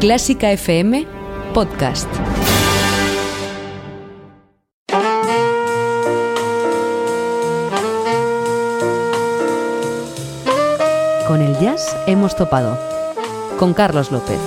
Clásica FM Podcast. Con el jazz hemos topado. Con Carlos López.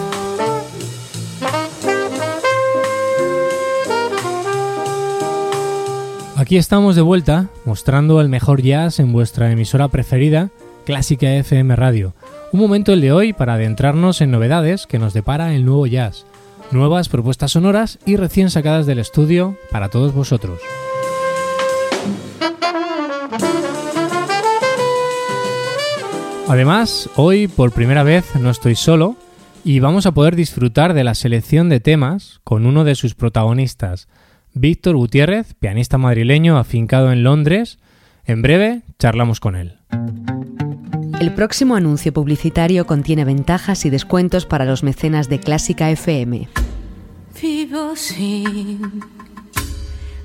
Aquí estamos de vuelta, mostrando el mejor jazz en vuestra emisora preferida, Clásica FM Radio. Un momento el de hoy para adentrarnos en novedades que nos depara el nuevo jazz, nuevas propuestas sonoras y recién sacadas del estudio para todos vosotros. Además, hoy por primera vez no estoy solo y vamos a poder disfrutar de la selección de temas con uno de sus protagonistas, Víctor Gutiérrez, pianista madrileño afincado en Londres. En breve charlamos con él. El próximo anuncio publicitario contiene ventajas y descuentos para los mecenas de Clásica FM.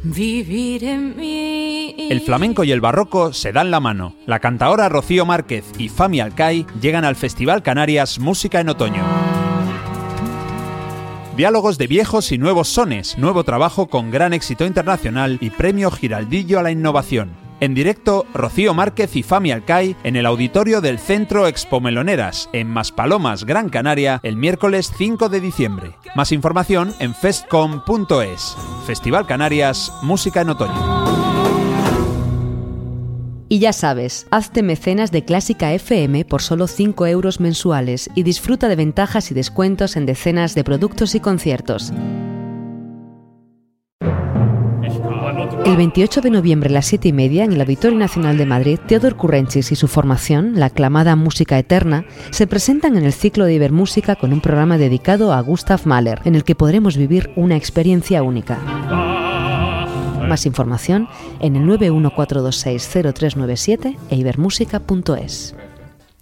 Vivir en mí. El flamenco y el barroco se dan la mano. La cantaora Rocío Márquez y Fami Alcai llegan al Festival Canarias Música en Otoño. Diálogos de viejos y nuevos sones, nuevo trabajo con gran éxito internacional y premio Giraldillo a la innovación. En directo, Rocío Márquez y Fami Alcai en el auditorio del Centro Expo Meloneras, en Maspalomas, Gran Canaria, el miércoles 5 de diciembre. Más información en festcom.es. Festival Canarias, Música en Otoño. Y ya sabes, hazte mecenas de Clásica FM por solo 5 euros mensuales y disfruta de ventajas y descuentos en decenas de productos y conciertos. El 28 de noviembre a las 7 y media, en el Auditorio Nacional de Madrid, Teodor Currenchis y su formación, la aclamada Música Eterna, se presentan en el ciclo de Ibermúsica con un programa dedicado a Gustav Mahler, en el que podremos vivir una experiencia única. Más información en el 914260397 e ibermúsica.es.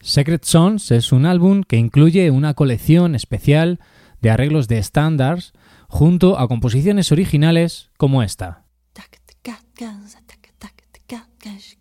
Secret Songs es un álbum que incluye una colección especial de arreglos de standards junto a composiciones originales como esta. ガンサタカタタンガンシ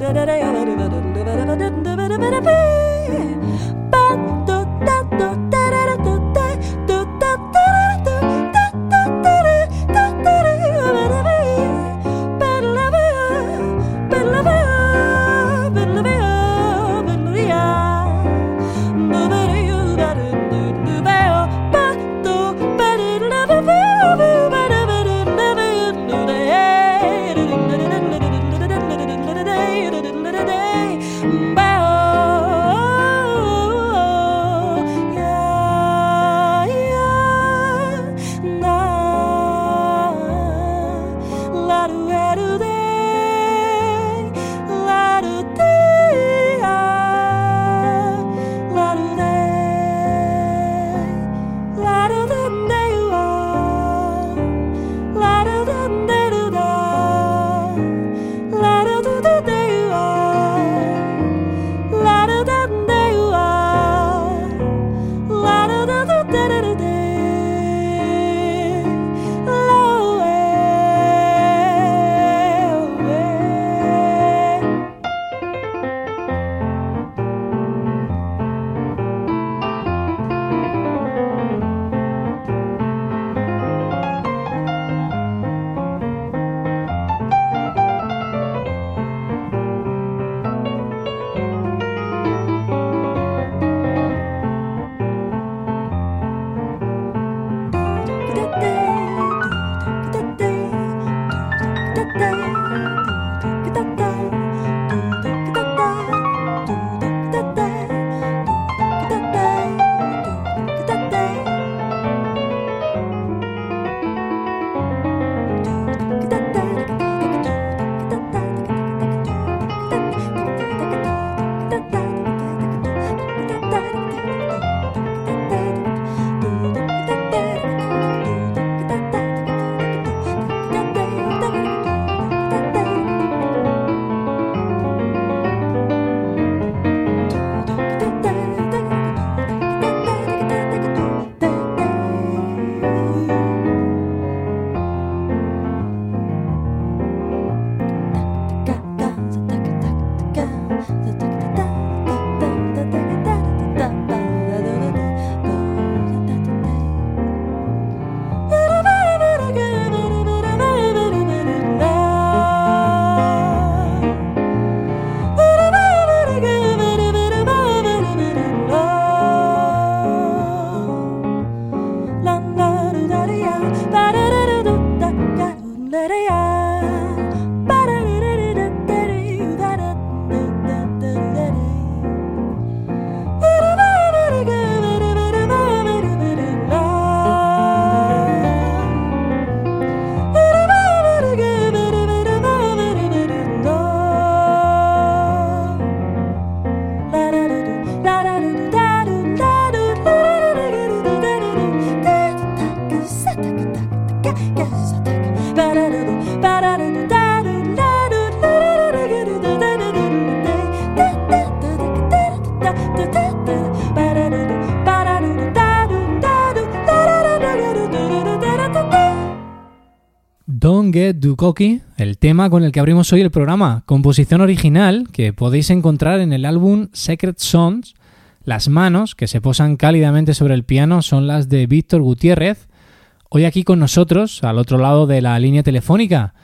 da da da da El tema con el que abrimos hoy el programa, composición original que podéis encontrar en el álbum Secret Songs. Las manos que se posan cálidamente sobre el piano son las de Víctor Gutiérrez, hoy aquí con nosotros, al otro lado de la línea telefónica.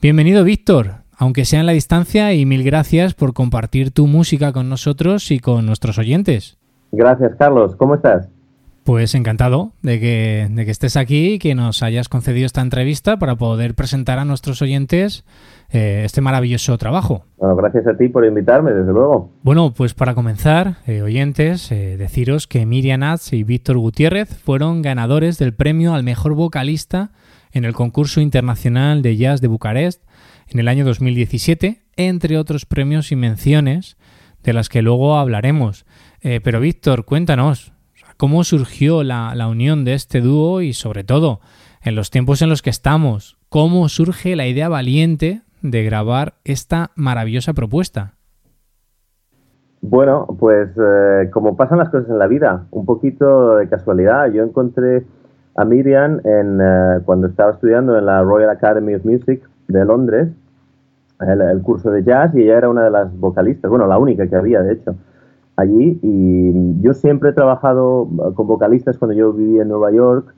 Bienvenido Víctor, aunque sea en la distancia, y mil gracias por compartir tu música con nosotros y con nuestros oyentes. Gracias Carlos, ¿cómo estás? Pues encantado de que, de que estés aquí y que nos hayas concedido esta entrevista para poder presentar a nuestros oyentes eh, este maravilloso trabajo. Bueno, gracias a ti por invitarme, desde luego. Bueno, pues para comenzar, eh, oyentes, eh, deciros que Miriam Atz y Víctor Gutiérrez fueron ganadores del premio al mejor vocalista en el concurso internacional de jazz de Bucarest en el año 2017, entre otros premios y menciones de las que luego hablaremos. pero Víctor, cuéntanos, cómo surgió la, unión de este dúo y sobre todo en los tiempos en los que estamos, cómo surge la idea valiente de grabar esta maravillosa propuesta. Bueno, pues eh, como pasan las cosas en la vida, un poquito de casualidad. Yo encontré a Miriam en, eh, cuando estaba estudiando en la Royal Academy of Music de Londres, el, curso de jazz, y ella era una de las vocalistas, bueno, la única que había, de hecho allí y yo siempre he trabajado con vocalistas cuando yo vivía en Nueva York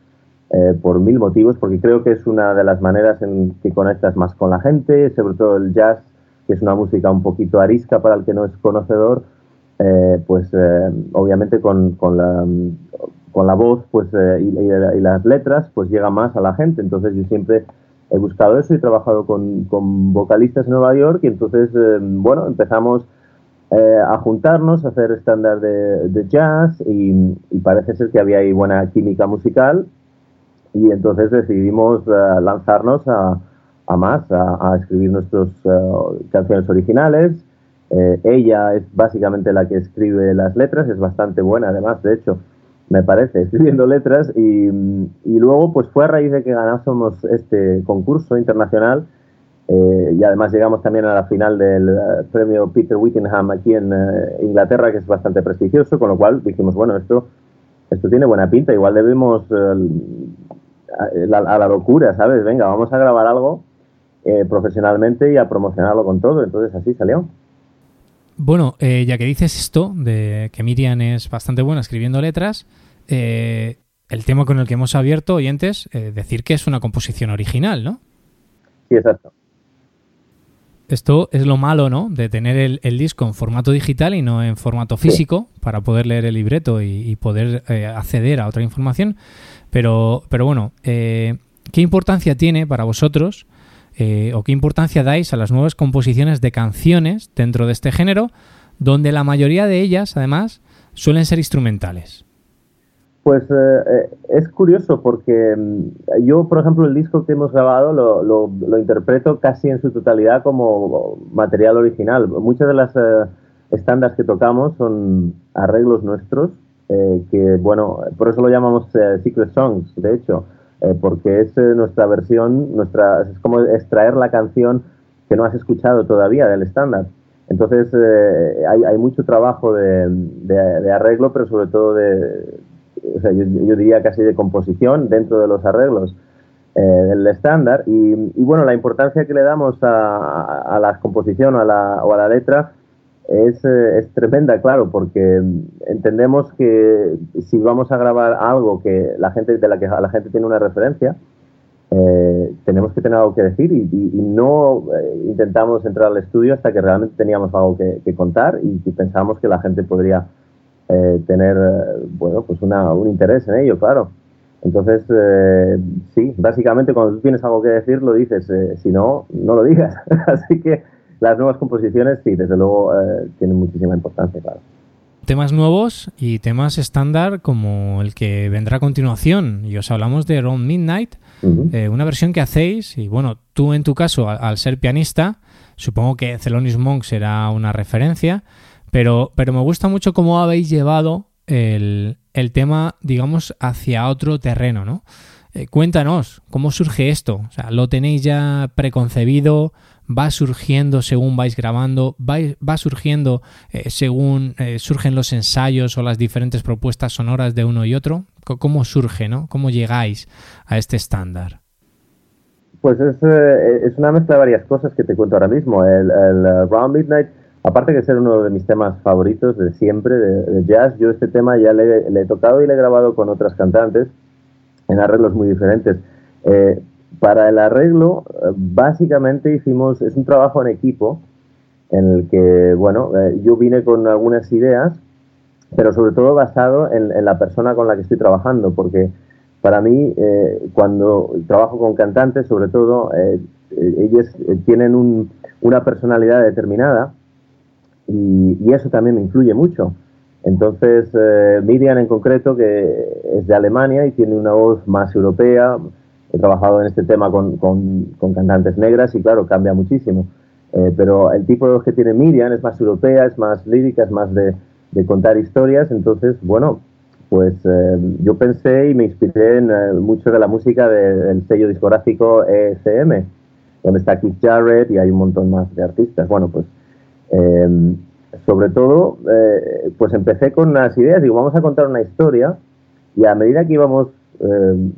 eh, por mil motivos, porque creo que es una de las maneras en que conectas más con la gente, sobre todo el jazz, que es una música un poquito arisca para el que no es conocedor, eh, pues eh, obviamente con, con, la, con la voz pues, y, y, las letras pues llega más a la gente, entonces yo siempre he buscado eso y he trabajado con, con vocalistas en Nueva York y entonces, bueno, empezamos eh, a juntarnos, a hacer estándar de, jazz y, parece ser que había ahí buena química musical y entonces decidimos eh, lanzarnos a, más, a, escribir nuestras eh, canciones originales. ella es básicamente la que escribe las letras, es bastante buena además, de hecho, me parece, escribiendo letras y, y luego pues fue a raíz de que ganásemos este concurso internacional eh, y además llegamos también a la final del eh, premio Peter Whittingham aquí en eh, Inglaterra, que es bastante prestigioso, con lo cual dijimos, bueno, esto, esto tiene buena pinta, igual debemos a, la, locura, ¿sabes? Venga, vamos a grabar algo profesionalmente y a promocionarlo con todo. Entonces así salió. Bueno, ya que dices esto, de que Miriam es bastante buena escribiendo letras, el tema con el que hemos abierto, oyentes, decir que es una composición original, ¿no? Sí, exacto. Esto es lo malo, ¿no? De tener el, disco en formato digital y no en formato físico para poder leer el libreto y, poder eh, acceder a otra información. Pero, pero bueno, eh, ¿qué importancia tiene para vosotros eh, o qué importancia dais a las nuevas composiciones de canciones dentro de este género, donde la mayoría de ellas, además, suelen ser instrumentales? Pues eh, eh, es curioso porque mm, yo, por ejemplo, el disco que hemos grabado lo, lo, interpreto casi en su totalidad como material original. Muchas de las eh, estándares que tocamos son arreglos nuestros, que bueno, por eso lo llamamos Secret Songs, de hecho, porque es nuestra versión, nuestra, es como extraer la canción que no has escuchado todavía del estándar. Entonces hay, hay, mucho trabajo de, arreglo, pero sobre todo de, o sea, yo, diría casi de composición dentro de los arreglos eh, del estándar. Y, bueno, la importancia que le damos a, la composición a la, o a la letra es, eh, es, tremenda, claro, porque entendemos que si vamos a grabar algo que la gente de la que la gente tiene una referencia, eh, tenemos que tener algo que decir y, no intentamos entrar al estudio hasta que realmente teníamos algo que, contar y, y pensamos que la gente podría eh, tener, eh, bueno, pues una, un interés en ello, claro. Entonces, eh, sí, básicamente cuando tú tienes algo que decir, lo dices, si no, no lo digas. Así que las nuevas composiciones, sí, desde luego, tienen muchísima importancia, claro. Temas nuevos y temas estándar como el que vendrá a continuación. Y os hablamos de Around Midnight, una versión que hacéis, y bueno, tú en tu caso, al, ser pianista, supongo que Thelonious Monk será una referencia, pero, pero me gusta mucho cómo habéis llevado el, tema, digamos, hacia otro terreno, ¿no? Eh, cuéntanos, ¿cómo surge esto? O sea, ¿lo tenéis ya preconcebido? ¿Va surgiendo según vais grabando? ¿Va, surgiendo eh, según eh, surgen los ensayos o las diferentes propuestas sonoras de uno y otro? ¿Cómo surge, no? ¿Cómo llegáis a este estándar? Pues es, es, una mezcla de varias cosas que te cuento ahora mismo. El, el Round Midnight, aparte de ser uno de mis temas favoritos de siempre, de, jazz, yo este tema ya le, he tocado y le he grabado con otras cantantes en arreglos muy diferentes. Eh, para el arreglo, básicamente hicimos, es un trabajo en equipo en el que, bueno, yo vine con algunas ideas, pero sobre todo basado en, la persona con la que estoy trabajando, porque para mí, eh, cuando trabajo con cantantes, sobre todo, eh, eh, ellos tienen una personalidad determinada y, eso también me influye mucho. Entonces, Miriam en concreto, que es de Alemania y tiene una voz más europea, he trabajado en este tema con, cantantes negras y claro, cambia muchísimo. pero el tipo de voz que tiene Miriam es más europea, es más lírica, es más de, de contar historias. Entonces, bueno, pues eh, yo pensé y me inspiré en eh, mucho de la música del sello discográfico ESM, donde está Keith Jarrett y hay un montón más de artistas. Bueno, pues em, sobre todo, eh, pues empecé con unas ideas, digo, vamos a contar una historia y a medida que íbamos em,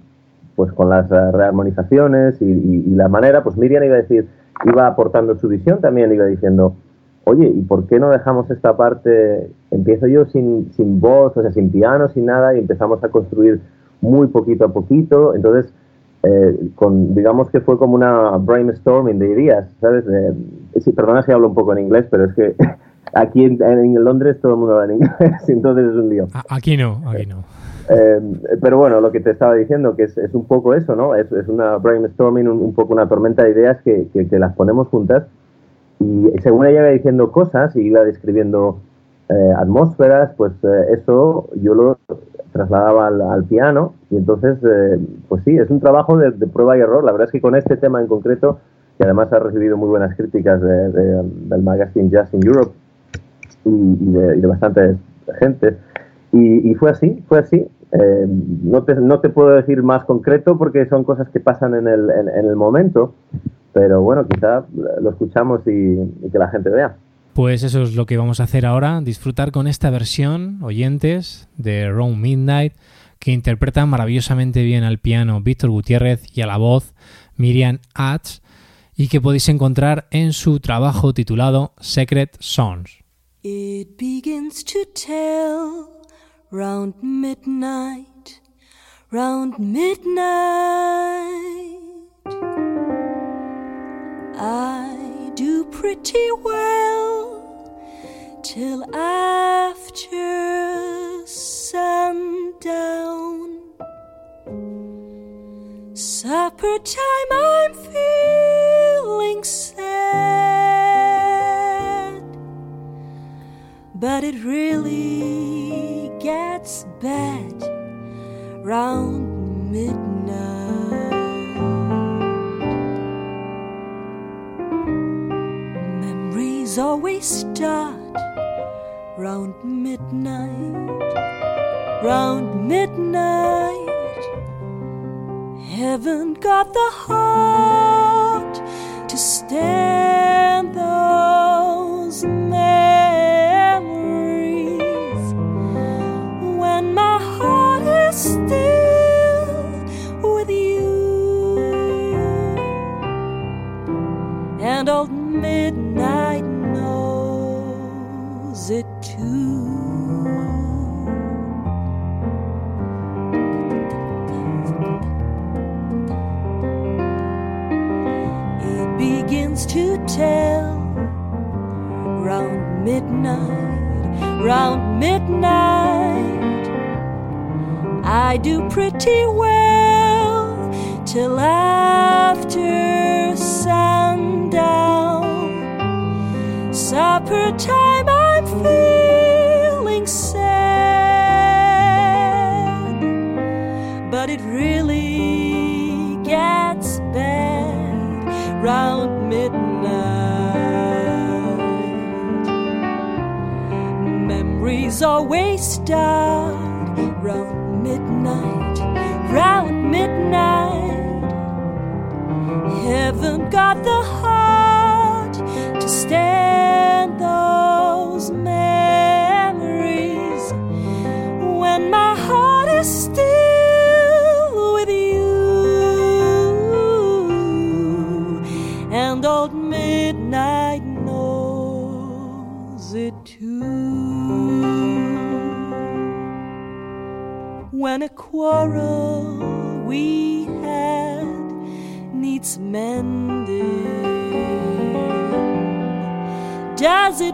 pues con las rearmonizaciones y, y, la manera, pues Miriam iba a decir, iba aportando su visión también, iba diciendo, oye, ¿y por qué no dejamos esta parte? Empiezo yo sin, sin voz, o sea, sin piano, sin nada, y empezamos a construir muy poquito a poquito. Entonces, eh, con, digamos que fue como una brainstorming de ideas, ¿sabes? sí, perdona si hablo un poco en inglés, pero es que aquí en, Londres todo el mundo habla en inglés, entonces es un lío. Aquí no, aquí no. Eh, pero bueno, lo que te estaba diciendo, que es, es un poco eso, ¿no? Es, es una brainstorming, un, poco una tormenta de ideas que, que, que las ponemos juntas y según ella iba diciendo cosas y iba describiendo eh, atmósferas, pues eh, eso yo lo trasladaba al, piano y entonces, eh, pues sí, es un trabajo de, prueba y error. La verdad es que con este tema en concreto, que además ha recibido muy buenas críticas del magazine Jazz in Europe y, de, bastante gente, y, fue así, fue así. no, te, no te puedo decir más concreto porque son cosas que pasan en el, en el momento, pero bueno, quizá lo escuchamos y, que la gente vea. Pues eso es lo que vamos a hacer ahora, disfrutar con esta versión, oyentes, de Round Midnight, que interpreta maravillosamente bien al piano Víctor Gutiérrez y a la voz Miriam Atz, y que podéis encontrar en su trabajo titulado Secret Songs. It begins to tell round midnight, round midnight. Do pretty well till after sundown. Supper time, I'm feeling sad, but it really gets bad round midnight. Always start round midnight, round midnight. Heaven got the heart to stand round midnight. I do pretty well till after Memories always start round midnight, round midnight. Heaven got the heart quarrel we had needs mending, does it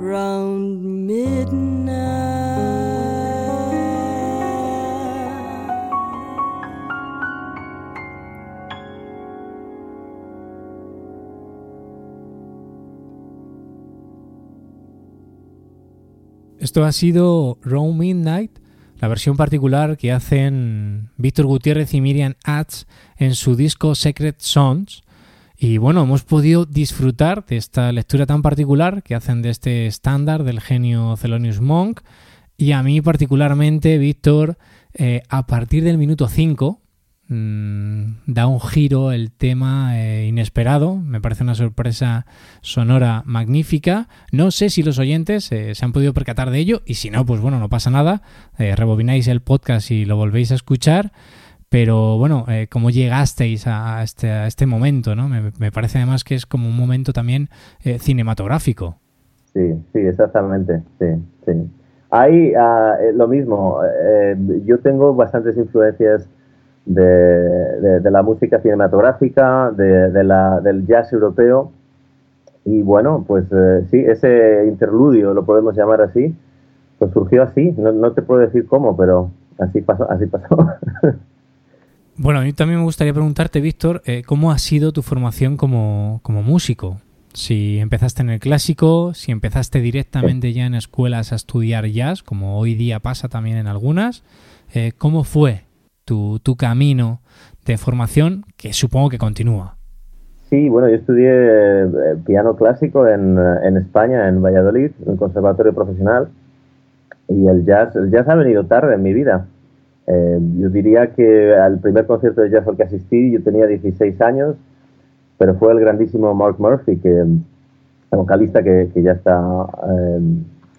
round midnight. Esto ha sido Round Midnight, la versión particular que hacen Víctor Gutiérrez y Miriam Atz en su disco Secret Songs Y bueno, hemos podido disfrutar de esta lectura tan particular que hacen de este estándar del genio Thelonious Monk. Y a mí particularmente, Víctor, eh, a partir del minuto 5, mm, da un giro el tema eh, inesperado. Me parece una sorpresa sonora magnífica. No sé si los oyentes eh, se han podido percatar de ello y si no, pues bueno, no pasa nada. rebobináis el podcast y lo volvéis a escuchar. Pero bueno, eh, ¿cómo llegasteis a este, a este momento? ¿no? Me, parece además que es como un momento también eh, cinematográfico. Sí, sí, exactamente. Sí, sí. Hay eh, lo mismo. Eh, yo tengo bastantes influencias de, de, la música cinematográfica, de, de, la, del jazz europeo. Y bueno, pues sí, ese interludio, lo podemos llamar así, pues surgió así. No, no te puedo decir cómo, pero así pasó. Así pasó. Bueno, a mí también me gustaría preguntarte, Víctor, eh, ¿cómo ha sido tu formación como, músico? Si empezaste en el clásico, si empezaste directamente ya en escuelas a estudiar jazz, como hoy día pasa también en algunas, eh, ¿cómo fue tu, camino de formación que supongo que continúa? Sí, bueno, yo estudié eh, piano clásico en, en, España, en Valladolid, en el conservatorio profesional, y el jazz, el jazz ha venido tarde en mi vida. Eh, yo diría que al primer concierto de jazz al que asistí yo tenía 16 años, pero fue el grandísimo Mark Murphy, que vocalista que, que ya está, eh,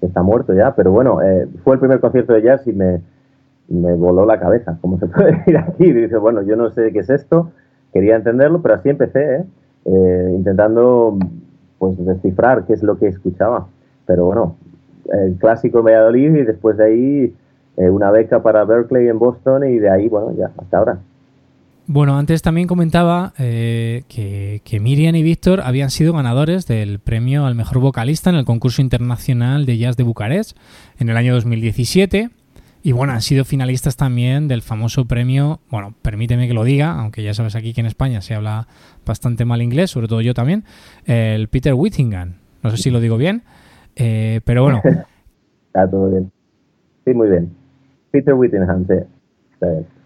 está muerto ya, pero bueno, eh, fue el primer concierto de jazz y me, me voló la cabeza, como se puede decir aquí. Y dice, bueno, yo no sé qué es esto, quería entenderlo, pero así empecé, intentando pues descifrar qué es lo que escuchaba. Pero bueno, el clásico en Valladolid y después de ahí eh, una beca para Berkeley en Boston y de ahí, bueno, ya hasta ahora. Bueno, antes también comentaba eh, que, Miriam y Víctor habían sido ganadores del premio al mejor vocalista en el concurso internacional de jazz de Bucarest en el año 2017. Y bueno, han sido finalistas también del famoso premio, bueno, permíteme que lo diga, aunque ya sabes aquí que en España se habla bastante mal inglés, sobre todo yo también, el Peter Whittingham. No sé si lo digo bien, eh, pero bueno. Está todo bien. Sí, muy bien. Peter Whittingham,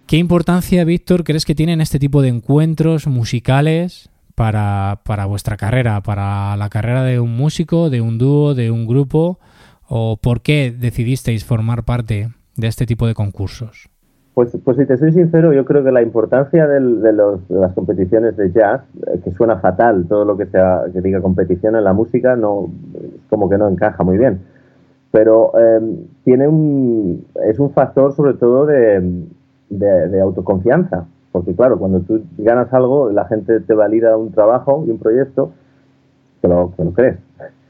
¿Qué importancia, Víctor, crees que tienen este tipo de encuentros musicales para, vuestra carrera, para la carrera de un músico, de un dúo, de un grupo? ¿O por qué decidisteis formar parte de este tipo de concursos? Pues, pues si te soy sincero, yo creo que la importancia de, las competiciones de jazz, eh, que suena fatal todo lo que sea que diga competición en la música, no como que no encaja muy bien pero em, tiene un, es un factor sobre todo de, de, autoconfianza, porque claro, cuando tú ganas algo, la gente te valida un trabajo y un proyecto, que lo, que lo crees.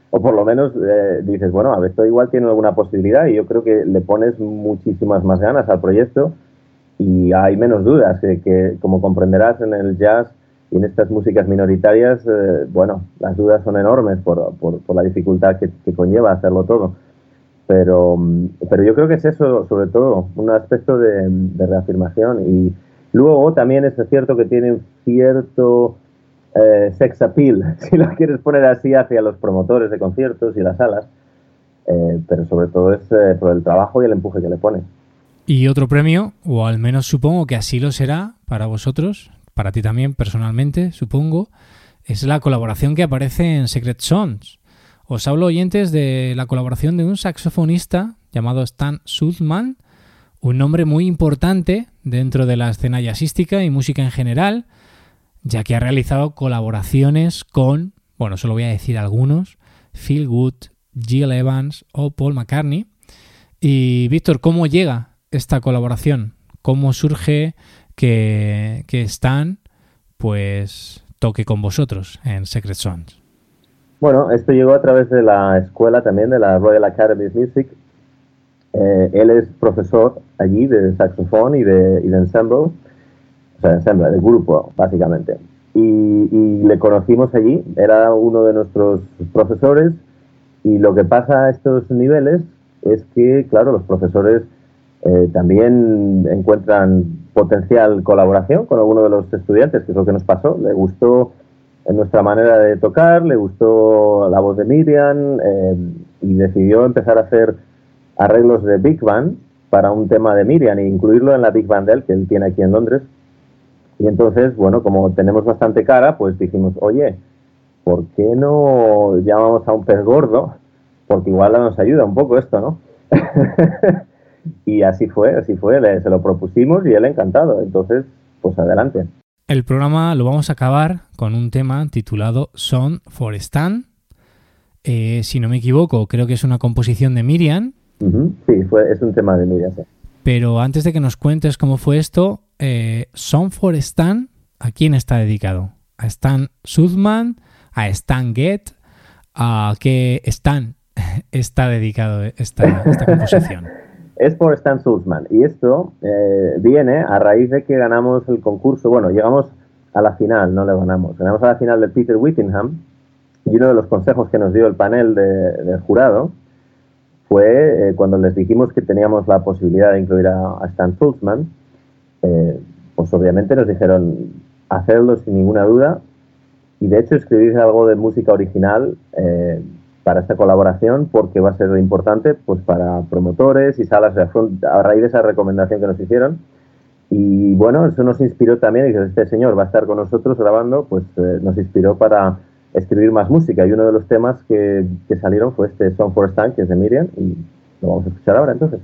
O por lo menos eh, dices, bueno, a ver, esto igual tiene alguna posibilidad y yo creo que le pones muchísimas más ganas al proyecto y hay menos dudas, que, como comprenderás en el jazz y en estas músicas minoritarias, eh, bueno, las dudas son enormes por, por, la dificultad que, conlleva hacerlo todo. Pero, pero yo creo que es eso, sobre todo, un aspecto de, reafirmación. Y luego también es cierto que tiene un cierto eh, sex appeal, si lo quieres poner así, hacia los promotores de conciertos y las salas. Eh, pero sobre todo es eh, por el trabajo y el empuje que le pone. Y otro premio, o al menos supongo que así lo será para vosotros, para ti también personalmente, supongo, es la colaboración que aparece en Secret Songs. Os hablo oyentes de la colaboración de un saxofonista llamado Stan Sudman, un nombre muy importante dentro de la escena jazzística y música en general, ya que ha realizado colaboraciones con, bueno, solo voy a decir algunos, Phil Good, Jill Evans o Paul McCartney. Y Víctor, ¿cómo llega esta colaboración? ¿Cómo surge que, que Stan pues toque con vosotros en Secret Songs? Bueno, esto llegó a través de la escuela también, de la Royal Academy of Music. Eh, él es profesor allí de saxofón y de, y de ensemble, o sea, ensemble, de grupo, básicamente. Y, le conocimos allí, era uno de nuestros profesores, y lo que pasa a estos niveles es que, claro, los profesores eh, también encuentran potencial colaboración con alguno de los estudiantes, que es lo que nos pasó. Le gustó en nuestra manera de tocar, le gustó la voz de Miriam eh, y decidió empezar a hacer arreglos de Big Band para un tema de Miriam e incluirlo en la Big Band de que él tiene aquí en Londres. Y entonces, bueno, como tenemos bastante cara, pues dijimos, oye, ¿por qué no llamamos a un pez gordo? Porque igual nos ayuda un poco esto, ¿no? y así fue, así fue, le- se lo propusimos y él encantado. Entonces, pues adelante. El programa lo vamos a acabar con un tema titulado Song for Stan. Eh, si no me equivoco, creo que es una composición de Miriam. Sí, fue, es un tema de Miriam. sí. Pero antes de que nos cuentes cómo fue esto, eh, Song for Stan, ¿a quién está dedicado? ¿A Stan Sudman? ¿A Stan Get? ¿A qué Stan está dedicado esta, esta composición? Es por Stan Sulzman. Y esto eh, viene a raíz de que ganamos el concurso. Bueno, llegamos a la final, no le ganamos. Ganamos a la final de Peter Whittingham. Y uno de los consejos que nos dio el panel de- del jurado fue eh, cuando les dijimos que teníamos la posibilidad de incluir a, Stan Sulzman, eh, pues obviamente nos dijeron hacerlo sin ninguna duda y de hecho escribir algo de música original eh, para esta colaboración porque va a ser importante pues para promotores y salas de a raíz de esa recomendación que nos hicieron. Y bueno eso nos inspiró también y que este señor va a estar con nosotros grabando pues eh, nos inspiró para escribir más música. Y uno de los temas que, que salieron fue este Song for Stan que es de Miriam y lo vamos a escuchar ahora entonces.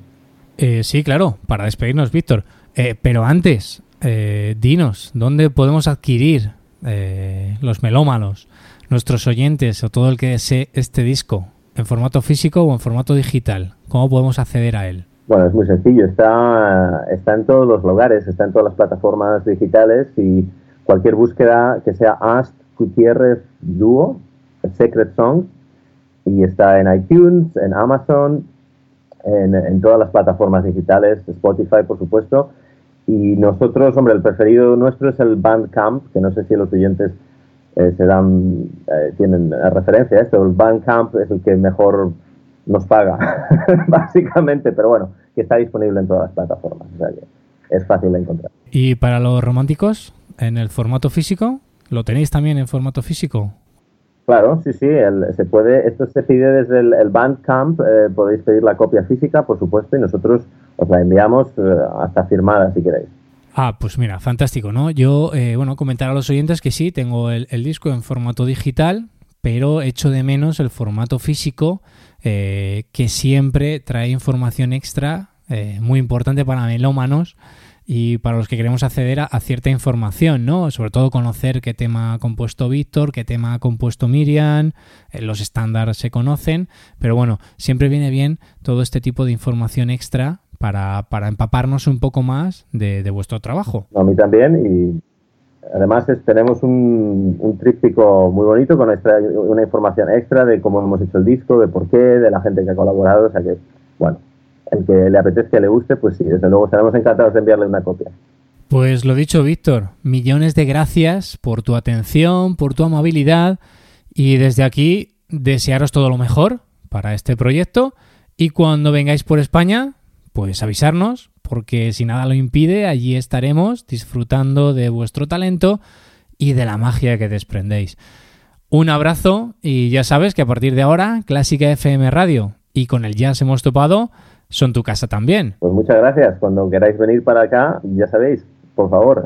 Eh, sí, claro, para despedirnos, Víctor. Eh, pero antes, eh, dinos, ¿dónde podemos adquirir eh, los melómanos, nuestros oyentes o todo el que desee este disco? ¿En formato físico o en formato digital? ¿Cómo podemos acceder a él? Bueno, es muy sencillo, está, está en todos los lugares, está en todas las plataformas digitales y cualquier búsqueda que sea Ast Gutiérrez Duo, Secret Songs, y está en iTunes, en Amazon, en, en todas las plataformas digitales, Spotify por supuesto, y nosotros, hombre, el preferido nuestro es el Bandcamp, que no sé si los oyentes eh, se dan, eh, tienen referencia a esto, el Bandcamp es el que mejor nos paga, básicamente, pero bueno, que está disponible en todas las plataformas, o sea que es fácil de encontrar. ¿Y para los románticos, en el formato físico? ¿Lo tenéis también en formato físico? Claro, sí, sí, el- se puede, esto se pide desde el, el Bandcamp, eh, podéis pedir la copia física, por supuesto, y nosotros os la enviamos eh, hasta firmada si queréis. Ah, pues mira, fantástico, ¿no? Yo, eh, bueno, comentar a los oyentes que sí, tengo el, disco en formato digital, pero echo de menos el formato físico, eh, que siempre trae información extra eh, muy importante para melómanos y para los que queremos acceder a, a cierta información, ¿no? Sobre todo conocer qué tema ha compuesto Víctor, qué tema ha compuesto Miriam, eh, los estándares se conocen, pero bueno, siempre viene bien todo este tipo de información extra para, para empaparnos un poco más de, de vuestro trabajo. A mí también, y además es- tenemos un, un tríptico muy bonito con extra- una información extra de cómo hemos hecho el disco, de por qué, de la gente que ha colaborado, o sea que, bueno, el que le apetezca le guste, pues sí, desde luego estaremos encantados de enviarle una copia. Pues lo dicho, Víctor, millones de gracias por tu atención, por tu amabilidad y desde aquí desearos todo lo mejor para este proyecto y cuando vengáis por España, pues avisarnos, porque si nada lo impide, allí estaremos disfrutando de vuestro talento y de la magia que desprendéis. Un abrazo y ya sabes que a partir de ahora, Clásica FM Radio y con el Jazz hemos topado son tu casa también. Pues muchas gracias. Cuando queráis venir para acá, ya sabéis, por favor,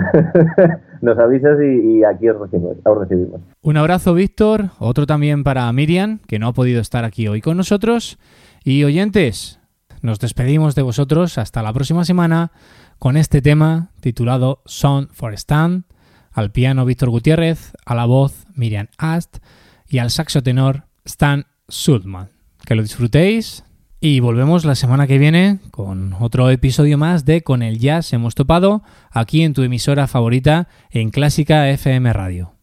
nos avisas y, y aquí os recibimos, os recibimos. Un abrazo, Víctor. Otro también para Miriam, que no ha podido estar aquí hoy con nosotros. Y oyentes, nos despedimos de vosotros hasta la próxima semana con este tema titulado Song for Stan. Al piano Víctor Gutiérrez, a la voz Miriam Ast y al saxo tenor Stan Sudman. Que lo disfrutéis y volvemos la semana que viene con otro episodio más de Con el Jazz hemos topado aquí en tu emisora favorita en Clásica FM Radio.